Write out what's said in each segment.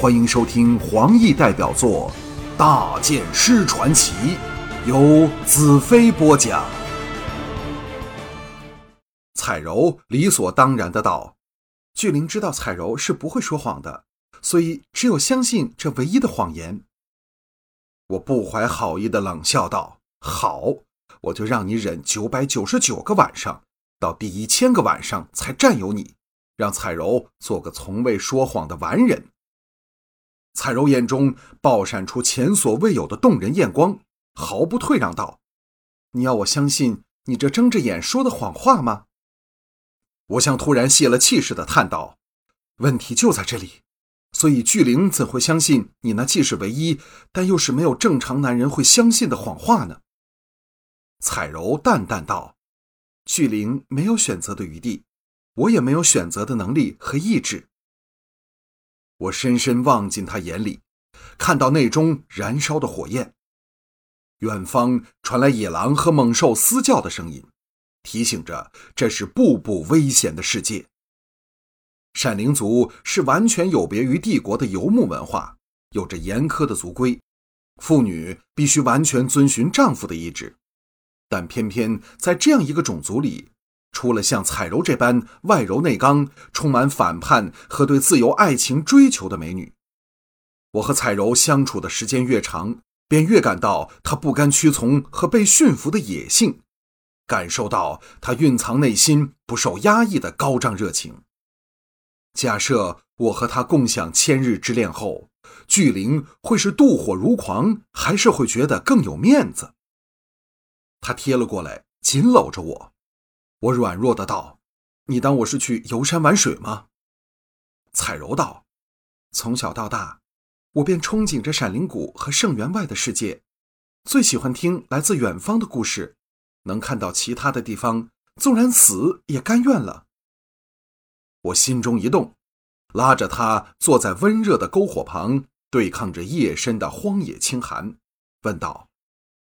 欢迎收听黄奕代表作《大剑师传奇》，由子飞播讲。彩柔理所当然的道：“巨灵知道彩柔是不会说谎的，所以只有相信这唯一的谎言。”我不怀好意的冷笑道：“好，我就让你忍九百九十九个晚上，到第一千个晚上才占有你，让彩柔做个从未说谎的完人。”彩柔眼中爆闪出前所未有的动人艳光，毫不退让道：“你要我相信你这睁着眼说的谎话吗？”我像突然泄了气似的叹道：“问题就在这里，所以巨灵怎会相信你那既是唯一，但又是没有正常男人会相信的谎话呢？”彩柔淡淡道：“巨灵没有选择的余地，我也没有选择的能力和意志。”我深深望进他眼里，看到内中燃烧的火焰。远方传来野狼和猛兽嘶叫的声音，提醒着这是步步危险的世界。闪灵族是完全有别于帝国的游牧文化，有着严苛的族规，妇女必须完全遵循丈夫的意志。但偏偏在这样一个种族里。除了像彩柔这般外柔内刚、充满反叛和对自由爱情追求的美女，我和彩柔相处的时间越长，便越感到她不甘屈从和被驯服的野性，感受到她蕴藏内心不受压抑的高涨热情。假设我和她共享千日之恋后，巨灵会是妒火如狂，还是会觉得更有面子？他贴了过来，紧搂着我。我软弱的道：“你当我是去游山玩水吗？”彩柔道：“从小到大，我便憧憬着闪灵谷和圣园外的世界，最喜欢听来自远方的故事，能看到其他的地方，纵然死也甘愿了。”我心中一动，拉着他坐在温热的篝火旁，对抗着夜深的荒野清寒，问道。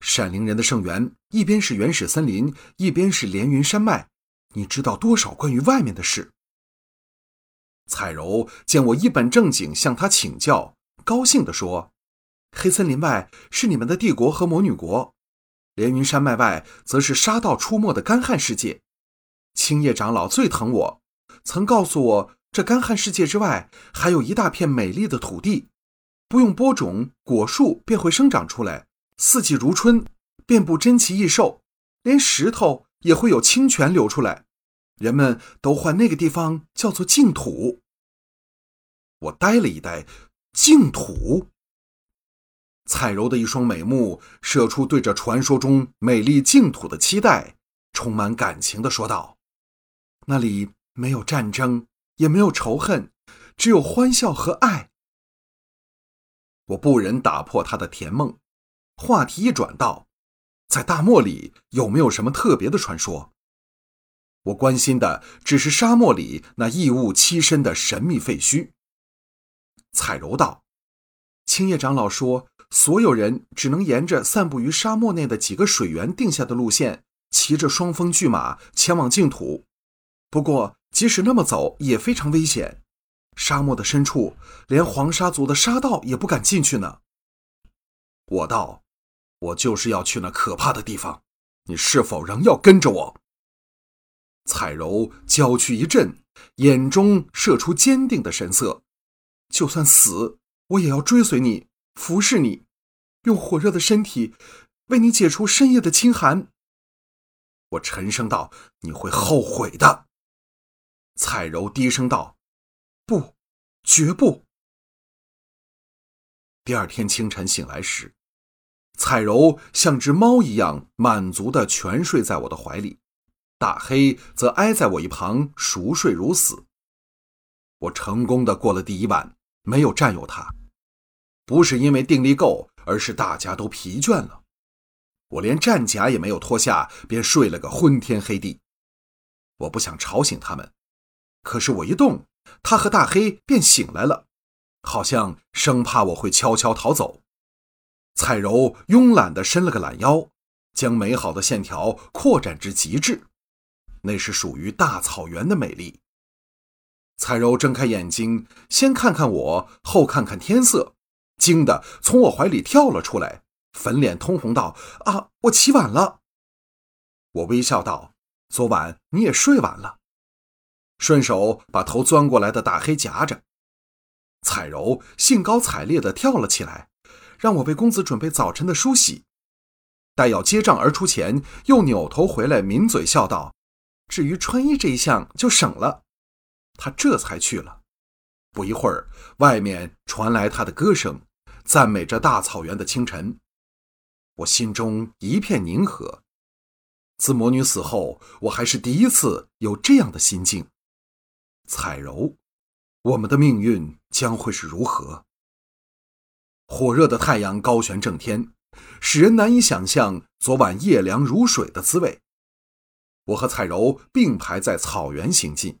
闪灵人的圣园，一边是原始森林，一边是连云山脉。你知道多少关于外面的事？彩柔见我一本正经向他请教，高兴地说：“黑森林外是你们的帝国和魔女国，连云山脉外则是沙道出没的干旱世界。青叶长老最疼我，曾告诉我，这干旱世界之外还有一大片美丽的土地，不用播种，果树便会生长出来。”四季如春，遍布珍奇异兽，连石头也会有清泉流出来，人们都唤那个地方叫做净土。我呆了一呆，净土。彩柔的一双美目射出对着传说中美丽净土的期待，充满感情的说道：“那里没有战争，也没有仇恨，只有欢笑和爱。”我不忍打破他的甜梦。话题一转道，在大漠里有没有什么特别的传说？我关心的只是沙漠里那异物栖身的神秘废墟。彩柔道：“青叶长老说，所有人只能沿着散布于沙漠内的几个水源定下的路线，骑着双峰巨马前往净土。不过，即使那么走，也非常危险。沙漠的深处，连黄沙族的沙道也不敢进去呢。”我道。我就是要去那可怕的地方，你是否仍要跟着我？彩柔娇躯一震，眼中射出坚定的神色。就算死，我也要追随你，服侍你，用火热的身体为你解除深夜的清寒。我沉声道：“你会后悔的。”彩柔低声道：“不，绝不。”第二天清晨醒来时。彩柔像只猫一样满足地蜷睡在我的怀里，大黑则挨在我一旁熟睡如死。我成功的过了第一晚，没有占有他，不是因为定力够，而是大家都疲倦了。我连战甲也没有脱下，便睡了个昏天黑地。我不想吵醒他们，可是我一动，他和大黑便醒来了，好像生怕我会悄悄逃走。彩柔慵懒地伸了个懒腰，将美好的线条扩展至极致，那是属于大草原的美丽。彩柔睁开眼睛，先看看我，后看看天色，惊得从我怀里跳了出来，粉脸通红道：“啊，我起晚了。”我微笑道：“昨晚你也睡晚了。”顺手把头钻过来的大黑夹着。彩柔兴高采烈地跳了起来，让我为公子准备早晨的梳洗。待要结账而出前，又扭头回来，抿嘴笑道：“至于穿衣这一项，就省了。”他这才去了。不一会儿，外面传来他的歌声，赞美着大草原的清晨。我心中一片宁和。自魔女死后，我还是第一次有这样的心境。彩柔，我们的命运将会是如何？火热的太阳高悬正天，使人难以想象昨晚夜凉如水的滋味。我和彩柔并排在草原行进。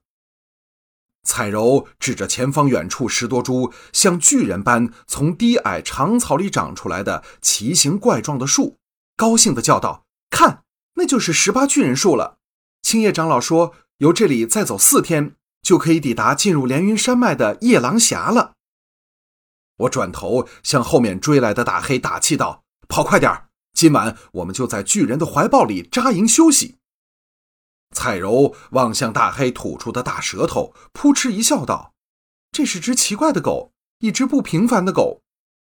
彩柔指着前方远处十多株像巨人般从低矮长草里长出来的奇形怪状的树，高兴地叫道：“看，那就是十八巨人树了。青叶长老说，由这里再走四天，就可以抵达进入连云山脉的夜郎峡了。”我转头向后面追来的大黑打气道：“跑快点今晚我们就在巨人的怀抱里扎营休息。”彩柔望向大黑吐出的大舌头，扑哧一笑，道：“这是只奇怪的狗，一只不平凡的狗。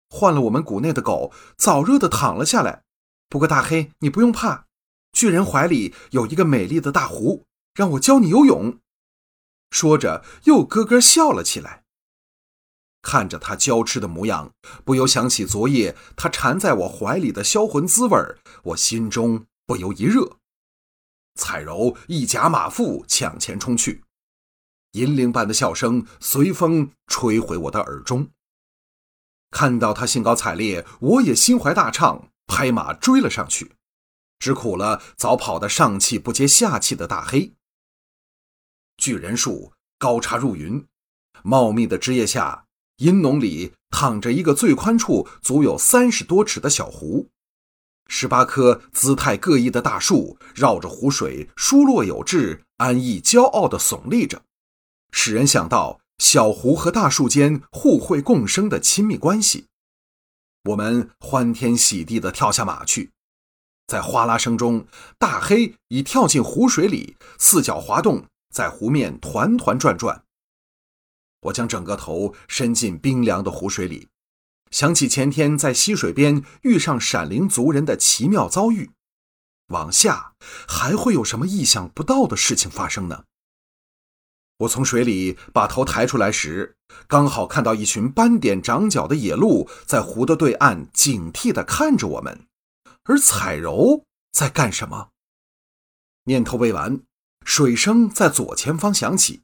换了我们谷内的狗，早热的躺了下来。不过大黑，你不用怕，巨人怀里有一个美丽的大湖，让我教你游泳。”说着，又咯咯笑了起来。看着他娇痴的模样，不由想起昨夜他缠在我怀里的销魂滋味我心中不由一热。彩柔一夹马腹，抢前冲去，银铃般的笑声随风吹回我的耳中。看到他兴高采烈，我也心怀大畅，拍马追了上去，只苦了早跑得上气不接下气的大黑。巨人树高插入云，茂密的枝叶下，阴浓里躺着一个最宽处足有三十多尺的小湖。十八棵姿态各异的大树绕着湖水疏落有致、安逸骄傲地耸立着，使人想到小湖和大树间互惠共生的亲密关系。我们欢天喜地地跳下马去，在哗啦声中，大黑已跳进湖水里，四脚滑动，在湖面团团转转。我将整个头伸进冰凉的湖水里。想起前天在溪水边遇上闪灵族人的奇妙遭遇，往下还会有什么意想不到的事情发生呢？我从水里把头抬出来时，刚好看到一群斑点长角的野鹿在湖的对岸警惕地看着我们，而彩柔在干什么？念头未完，水声在左前方响起。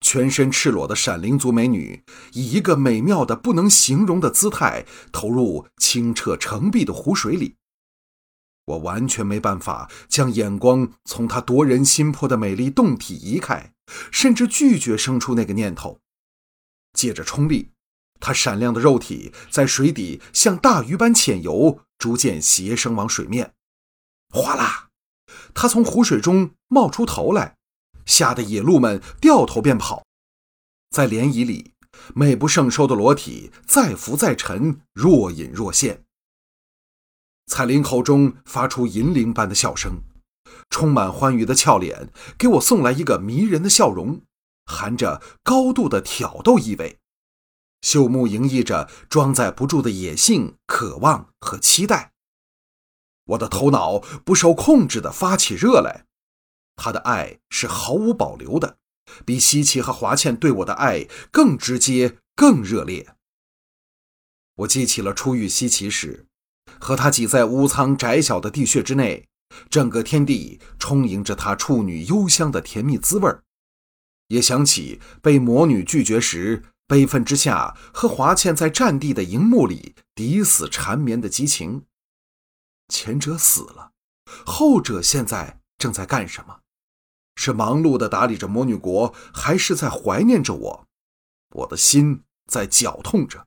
全身赤裸的闪灵族美女，以一个美妙的不能形容的姿态投入清澈澄碧的湖水里。我完全没办法将眼光从她夺人心魄的美丽胴体移开，甚至拒绝生出那个念头。借着冲力，她闪亮的肉体在水底像大鱼般潜游，逐渐斜升往水面。哗啦，她从湖水中冒出头来。吓得野鹿们掉头便跑，在涟漪里，美不胜收的裸体再浮再沉，若隐若现。彩铃口中发出银铃般的笑声，充满欢愉的俏脸给我送来一个迷人的笑容，含着高度的挑逗意味，秀目盈溢着装载不住的野性、渴望和期待。我的头脑不受控制地发起热来。他的爱是毫无保留的，比西奇和华倩对我的爱更直接、更热烈。我记起了初遇西奇时，和他挤在屋仓窄小的地穴之内，整个天地充盈着他处女幽香的甜蜜滋味也想起被魔女拒绝时，悲愤之下和华倩在战地的营幕里抵死缠绵的激情。前者死了，后者现在正在干什么？是忙碌地打理着魔女国，还是在怀念着我？我的心在绞痛着。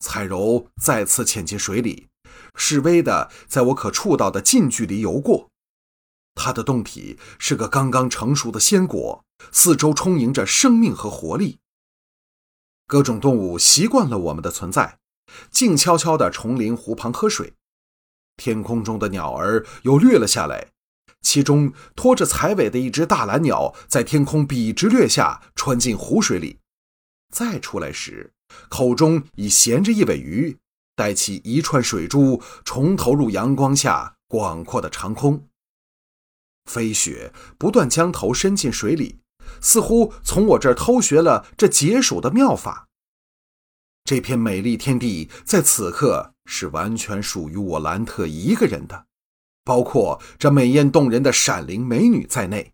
彩柔再次潜进水里，示威的在我可触到的近距离游过。她的胴体是个刚刚成熟的鲜果，四周充盈着生命和活力。各种动物习惯了我们的存在，静悄悄地丛林湖旁喝水。天空中的鸟儿又掠了下来，其中拖着彩尾的一只大蓝鸟在天空笔直掠下，穿进湖水里，再出来时，口中已衔着一尾鱼，带起一串水珠，重投入阳光下广阔的长空。飞雪不断将头伸进水里，似乎从我这儿偷学了这解暑的妙法。这片美丽天地在此刻是完全属于我兰特一个人的，包括这美艳动人的闪灵美女在内。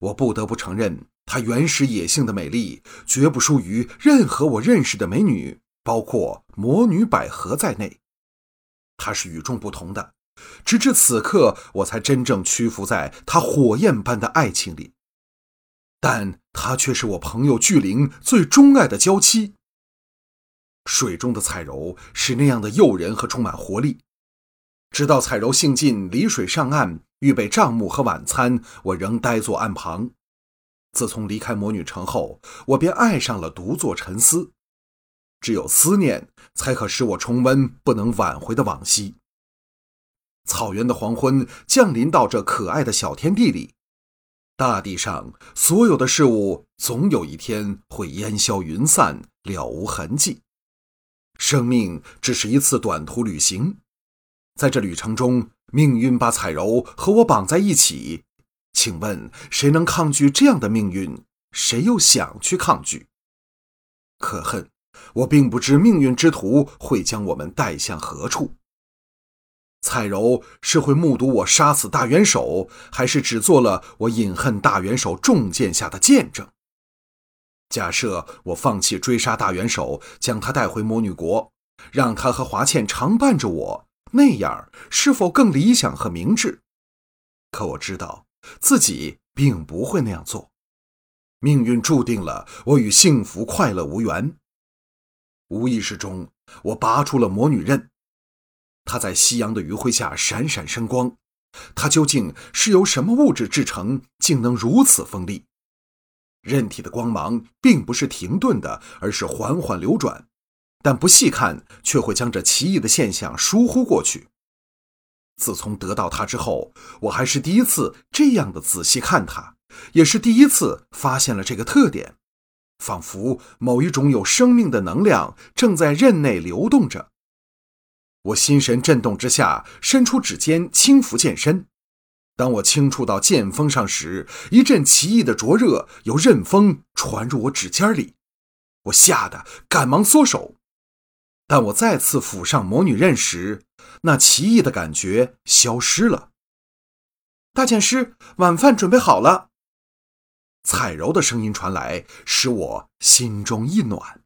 我不得不承认，她原始野性的美丽绝不输于任何我认识的美女，包括魔女百合在内。她是与众不同的。直至此刻，我才真正屈服在她火焰般的爱情里。但她却是我朋友巨灵最钟爱的娇妻。水中的彩柔是那样的诱人和充满活力。直到彩柔兴尽离水上岸，预备账目和晚餐，我仍呆坐岸旁。自从离开魔女城后，我便爱上了独坐沉思。只有思念，才可使我重温不能挽回的往昔。草原的黄昏降临到这可爱的小天地里，大地上所有的事物总有一天会烟消云散，了无痕迹。生命只是一次短途旅行，在这旅程中，命运把彩柔和我绑在一起。请问，谁能抗拒这样的命运？谁又想去抗拒？可恨，我并不知命运之途会将我们带向何处。彩柔是会目睹我杀死大元首，还是只做了我饮恨大元首重剑下的见证？假设我放弃追杀大元首，将他带回魔女国，让他和华倩常伴着我，那样是否更理想和明智？可我知道自己并不会那样做。命运注定了我与幸福快乐无缘。无意识中，我拔出了魔女刃，它在夕阳的余晖下闪闪生光。它究竟是由什么物质制成，竟能如此锋利？刃体的光芒并不是停顿的，而是缓缓流转，但不细看却会将这奇异的现象疏忽过去。自从得到它之后，我还是第一次这样的仔细看它，也是第一次发现了这个特点，仿佛某一种有生命的能量正在刃内流动着。我心神震动之下，伸出指尖轻抚剑身。当我轻触到剑锋上时，一阵奇异的灼热由刃锋传入我指尖里，我吓得赶忙缩手。但我再次抚上魔女刃时，那奇异的感觉消失了。大剑师，晚饭准备好了。彩柔的声音传来，使我心中一暖。